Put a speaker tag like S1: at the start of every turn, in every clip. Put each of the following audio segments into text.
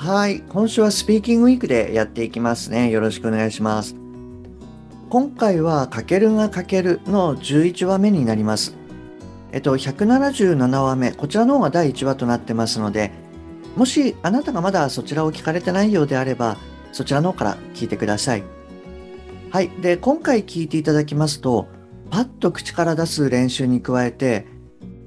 S1: はい今週はスピーキングウィークでやっていきますねよろしくお願いします今回はかけるがかけるの11話目になります。えっと、177話目、こちらの方が第1話となってますので、もしあなたがまだそちらを聞かれてないようであれば、そちらの方から聞いてください。はい。で、今回聞いていただきますと、パッと口から出す練習に加えて、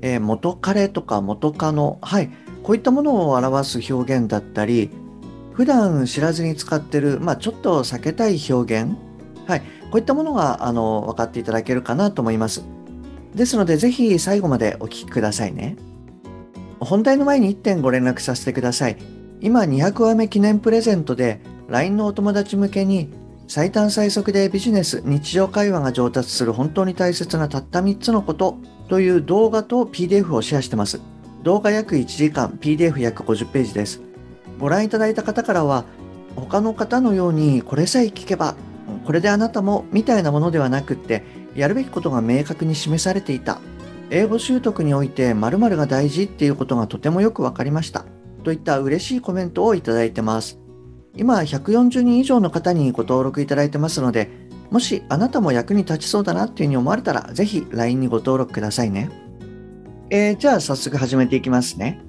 S1: えー、元彼とか元カノ、はい。こういったものを表す表現だったり、普段知らずに使ってる、まあ、ちょっと避けたい表現、はい。こういったものがあの分かっていただけるかなと思います。ですので、ぜひ最後までお聞きくださいね。本題の前に1点ご連絡させてください。今200話目記念プレゼントで LINE のお友達向けに最短最速でビジネス、日常会話が上達する本当に大切なたった3つのことという動画と PDF をシェアしてます。動画約1時間、PDF 約50ページです。ご覧いただいた方からは、他の方のようにこれさえ聞けばこれであなたもみたいなものではなくってやるべきことが明確に示されていた。英語習得において〇〇が大事っていうことがとてもよく分かりました。といった嬉しいコメントをいただいてます。今140人以上の方にご登録いただいてますのでもしあなたも役に立ちそうだなっていうふうに思われたらぜひ LINE にご登録くださいね、えー、じゃあ早速始めていきますね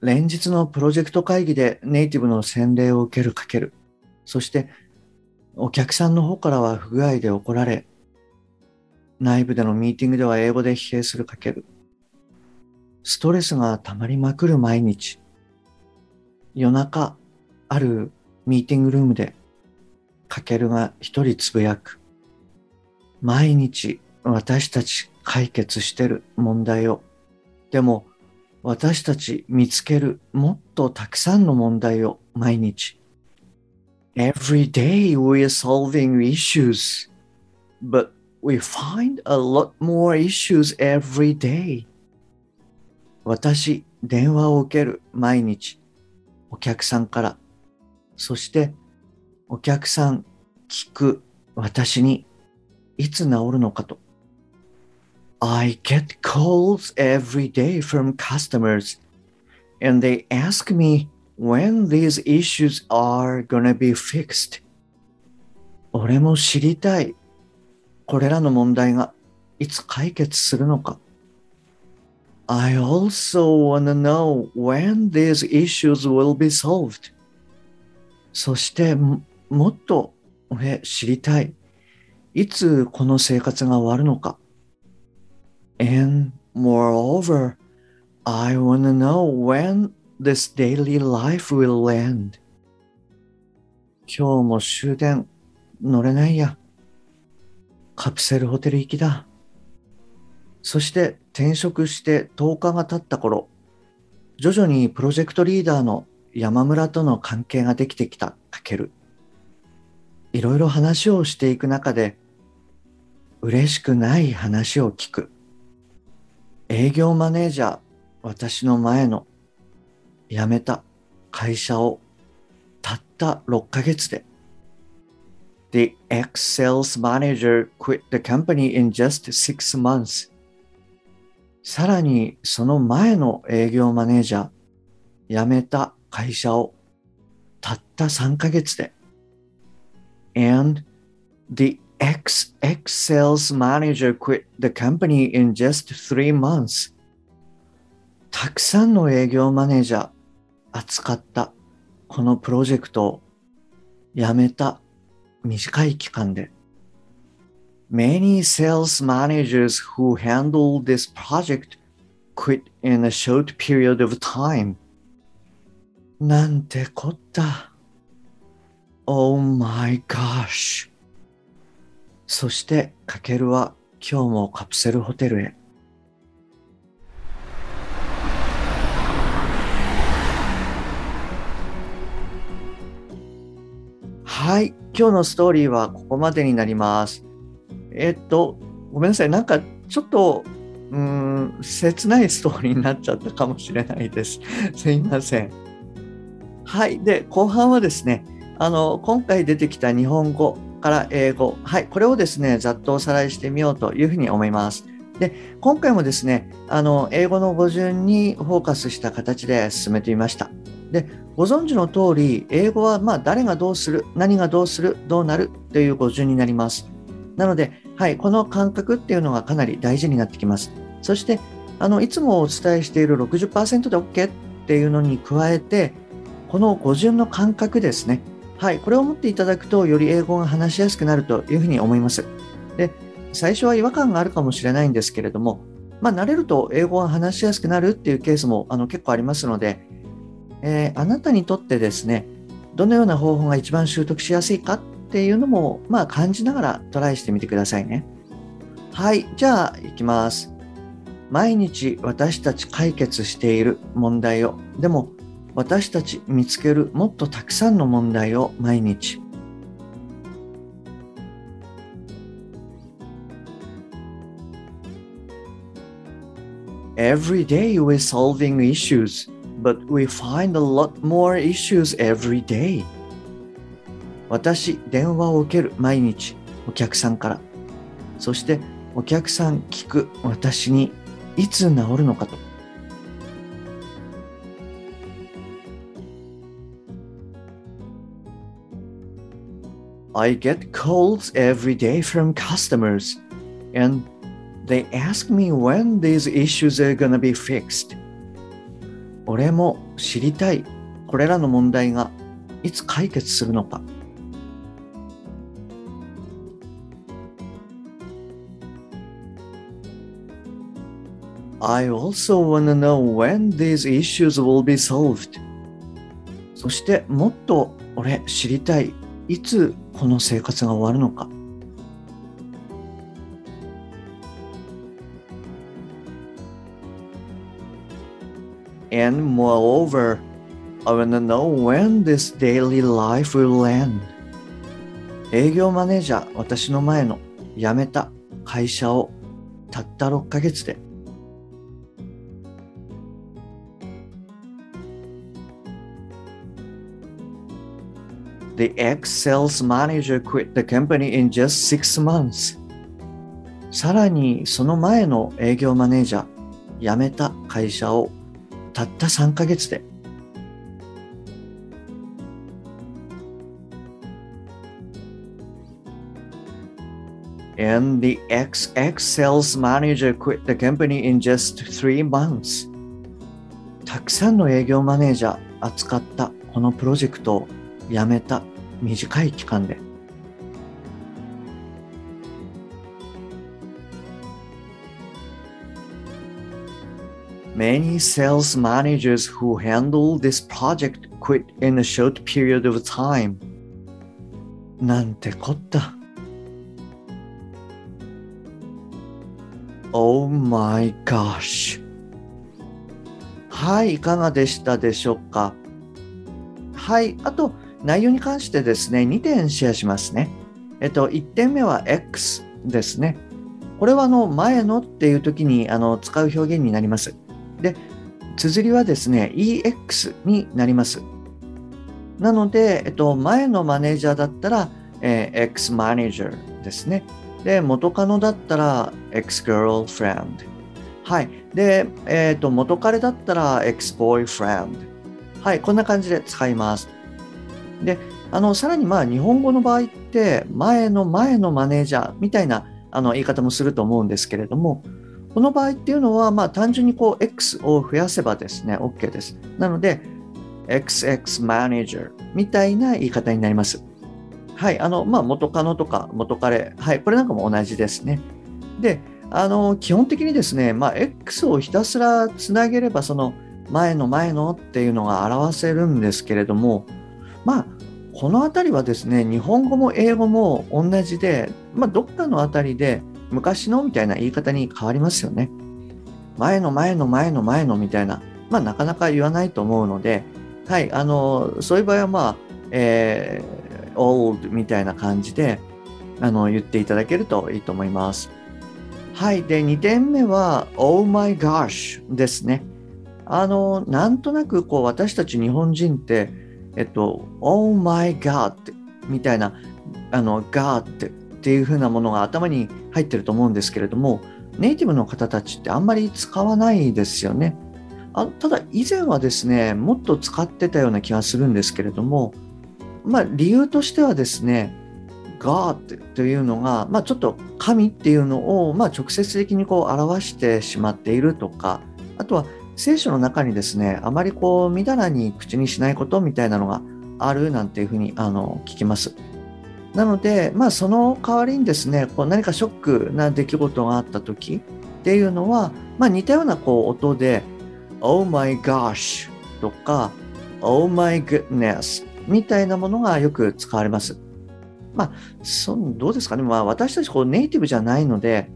S1: 連日のプロジェクト会議でネイティブの洗礼を受けるかける。そしてお客さんの方からは不具合で怒られ、内部でのミーティングでは英語で疲弊するかける。ストレスが溜まりまくる毎日。夜中、あるミーティングルームで、かけるが一人つぶやく。毎日私たち解決してる問題を。でも、私たち見つけるもっとたくさんの問題を毎日。Every day we are solving issues, but we find a lot more issues every day. 私、電話を受ける毎日。お客さんから。そして、お客さん聞く私にいつ治るのかと。I get calls every day from customers and they ask me when these issues are gonna be fixed. 俺も知りたい。これらの問題がいつ解決するのか。I also wanna know when these issues will be solved. そしてもっと俺知りたい。いつこの生活が終わるのか。And moreover, I want to know when this daily life will end. 今日も終電乗れないや。カプセルホテル行きだ。そして転職して10日が経った頃、徐々にプロジェクトリーダーの山村との関係ができてきたかける。いろいろ話をしていく中で、嬉しくない話を聞く。営業マネージャー、私の前の辞めた会社をたった6ヶ月で The ex-sales manager quit the company in just six months. さらにその前の営業マネージャー、辞めた会社をたった3ヶ月で And the ex ex sales manager quit the company in just three months. たくさんの営業マネージャー扱ったこのプロジェクトを辞めた短い期間で Many sales managers who handled this project quit in a short period of time. なんてこった。Oh my gosh! そして、かけるは今日もカプセルホテルへ。はい、今日のストーリーはここまでになります。えっと、ごめんなさい、なんかちょっと、うん、切ないストーリーになっちゃったかもしれないです。すいません。はい、で、後半はですね、あの、今回出てきた日本語から英語、はい、これをですね、ざっとおさらいしてみようというふうに思います。で、今回もですね、あの、英語の語順にフォーカスした形で進めてみました。で、ご存知の通り、英語はま誰がどうする、何がどうする、どうなるという語順になります。なので、はい、この感覚っていうのがかなり大事になってきます。そして、あのいつもお伝えしている60%で OK っていうのに加えて、この語順の感覚ですね。はい、これを持っていただくと、より英語が話しやすくなるというふうに思います。で、最初は違和感があるかもしれないんですけれども、まあ、慣れると英語が話しやすくなるっていうケースもあの結構ありますので、えーあなたにとってですね、どのような方法が一番習得しやすいかっていうのも、まあ、感じながらトライしてみてくださいね。はい、じゃあ行きます。毎日私たち解決している問題を、でも私たち見つけるもっとたくさんの問題を毎日。Every day we're solving issues, but we find a lot more issues every day. 私、電話を受ける毎日、お客さんから。そして、お客さん聞く私にいつ治るのかと。I get calls every day from customers, and they ask me when these issues are gonna be fixed. 俺も知りたい。これらの問題がいつ解決するのか。I also want to know when these issues will be solved. そしてもっと俺知りたい。いつこの生活が終わるのか。And moreover, I want to know when this daily life will end. 営業マネージャー、私の前の辞めた会社をたった6ヶ月で。The ex-sales manager quit the company in just six months. さらにその前の営業マネージャー、辞めた会社をたった3ヶ月で。And the XX sales manager quit the company in just three months. たくさんの営業マネージャー扱ったこのプロジェクトを辞めた短い期間で。Many sales managers who handle this project quit in a short period of time. なんてこった。Oh my gosh. はい、いかがでしたでしょうかはい、あと内容に関してですね、2点シェアしますね。えっと、1点目は X ですね。これはあの前のっていう時にあの使う表現になります。で、綴りはですね、EX になります。なので、えっと、前のマネージャーだったら、えー X マネージャーですね。で、元カノだったら X girlfriend。はい。で、えっと、元彼だったら X boyfriend。はい。こんな感じで使います。で、あの、さらにまあ、日本語の場合って、前の前のマネージャーみたいなあの言い方もすると思うんですけれども、この場合っていうのは、まあ、単純にこう X を増やせばですね、OK です。なので、XX Manager みたいな言い方になります。はい、あの、まあ、元カノとか元彼、はい、これなんかも同じですね。で、あの、基本的にですね、まあ、X をひたすらつなげれば、その、前の前のっていうのが表せるんですけれども、まあ、このあたりはですね、日本語も英語も同じで、まあ、どっかのあたりで昔のみたいな言い方に変わりますよね。前の前の前の前のみたいな、まあ、なかなか言わないと思うので、はい、あの、そういう場合は、まあ、えー old みたいな感じであの言っていただけるといいと思います。はい。で、2点目は Oh my gosh ですね。あの、なんとなくこう私たち日本人って、えっと、Oh my God みたいな、あの、God っていう風なものが頭に入ってると思うんですけれども、ネイティブの方たちってあんまり使わないですよね。あただ以前はですね、もっと使ってたような気がするんですけれども、まあ理由としてはですね、God というのが、まあ、ちょっと神っていうのを、まあ、直接的にこう表してしまっているとか、あとは聖書の中にですね、あまりこう、みだらに口にしないことみたいなのがあるなんていうふうにあの聞きます。なので、まあ、その代わりにですね、こう何かショックな出来事があった時っていうのは、まあ、似たようなこう音で、Oh my gosh とか、Oh my goodness みたいなものがよく使われます。まあ、そどうですかね、まあ、私たちこうネイティブじゃないので、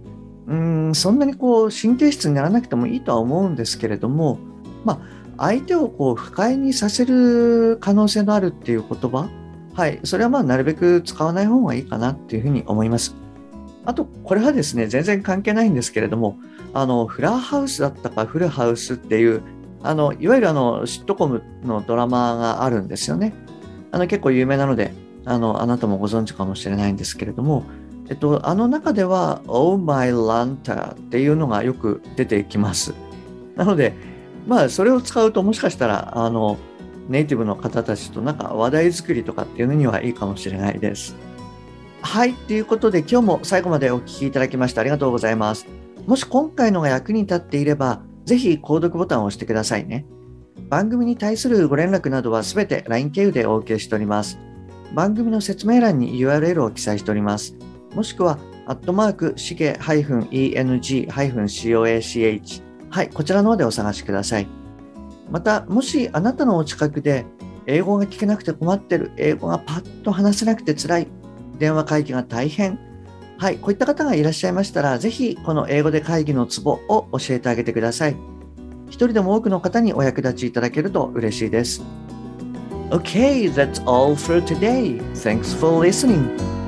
S1: うんそんなにこう神経質にならなくてもいいとは思うんですけれども、まあ、相手をこう不快にさせる可能性のあるっていう言葉はい、それはまあなるべく使わない方がいいかなっていうふうに思います。あと、これはですね、全然関係ないんですけれども、あの、フラーハウスだったかフルハウスっていう、あの、いわゆるあの、シットコムのドラマがあるんですよね。あの、結構有名なので、あの、あなたもご存知かもしれないんですけれども、えっと、あの中では、Oh my lanta っていうのがよく出てきます。なので、まあ、それを使うともしかしたら、あの、ネイティブの方たちとなんか話題作りとかっていうのにはいいかもしれないです。はい。ということで今日も最後までお聴きいただきましてありがとうございます。もし今回のが役に立っていれば、ぜひ購読ボタンを押してくださいね。番組に対するご連絡などはすべて LINE 経由でお受けしております。番組の説明欄に URL を記載しております。もしくは、アットマーク、しげ -eng-coach。はい、こちらの方でお探しください。また、もしあなたのお近くで英語が聞けなくて困ってる、英語がパッと話せなくて辛い、電話会議が大変、はい、こういった方がいらっしゃいましたら、ぜひこの英語で会議のツボを教えてあげてください。一人でも多くの方にお役立ちいただけると嬉しいです。Okay, that's all for today. Thanks for listening.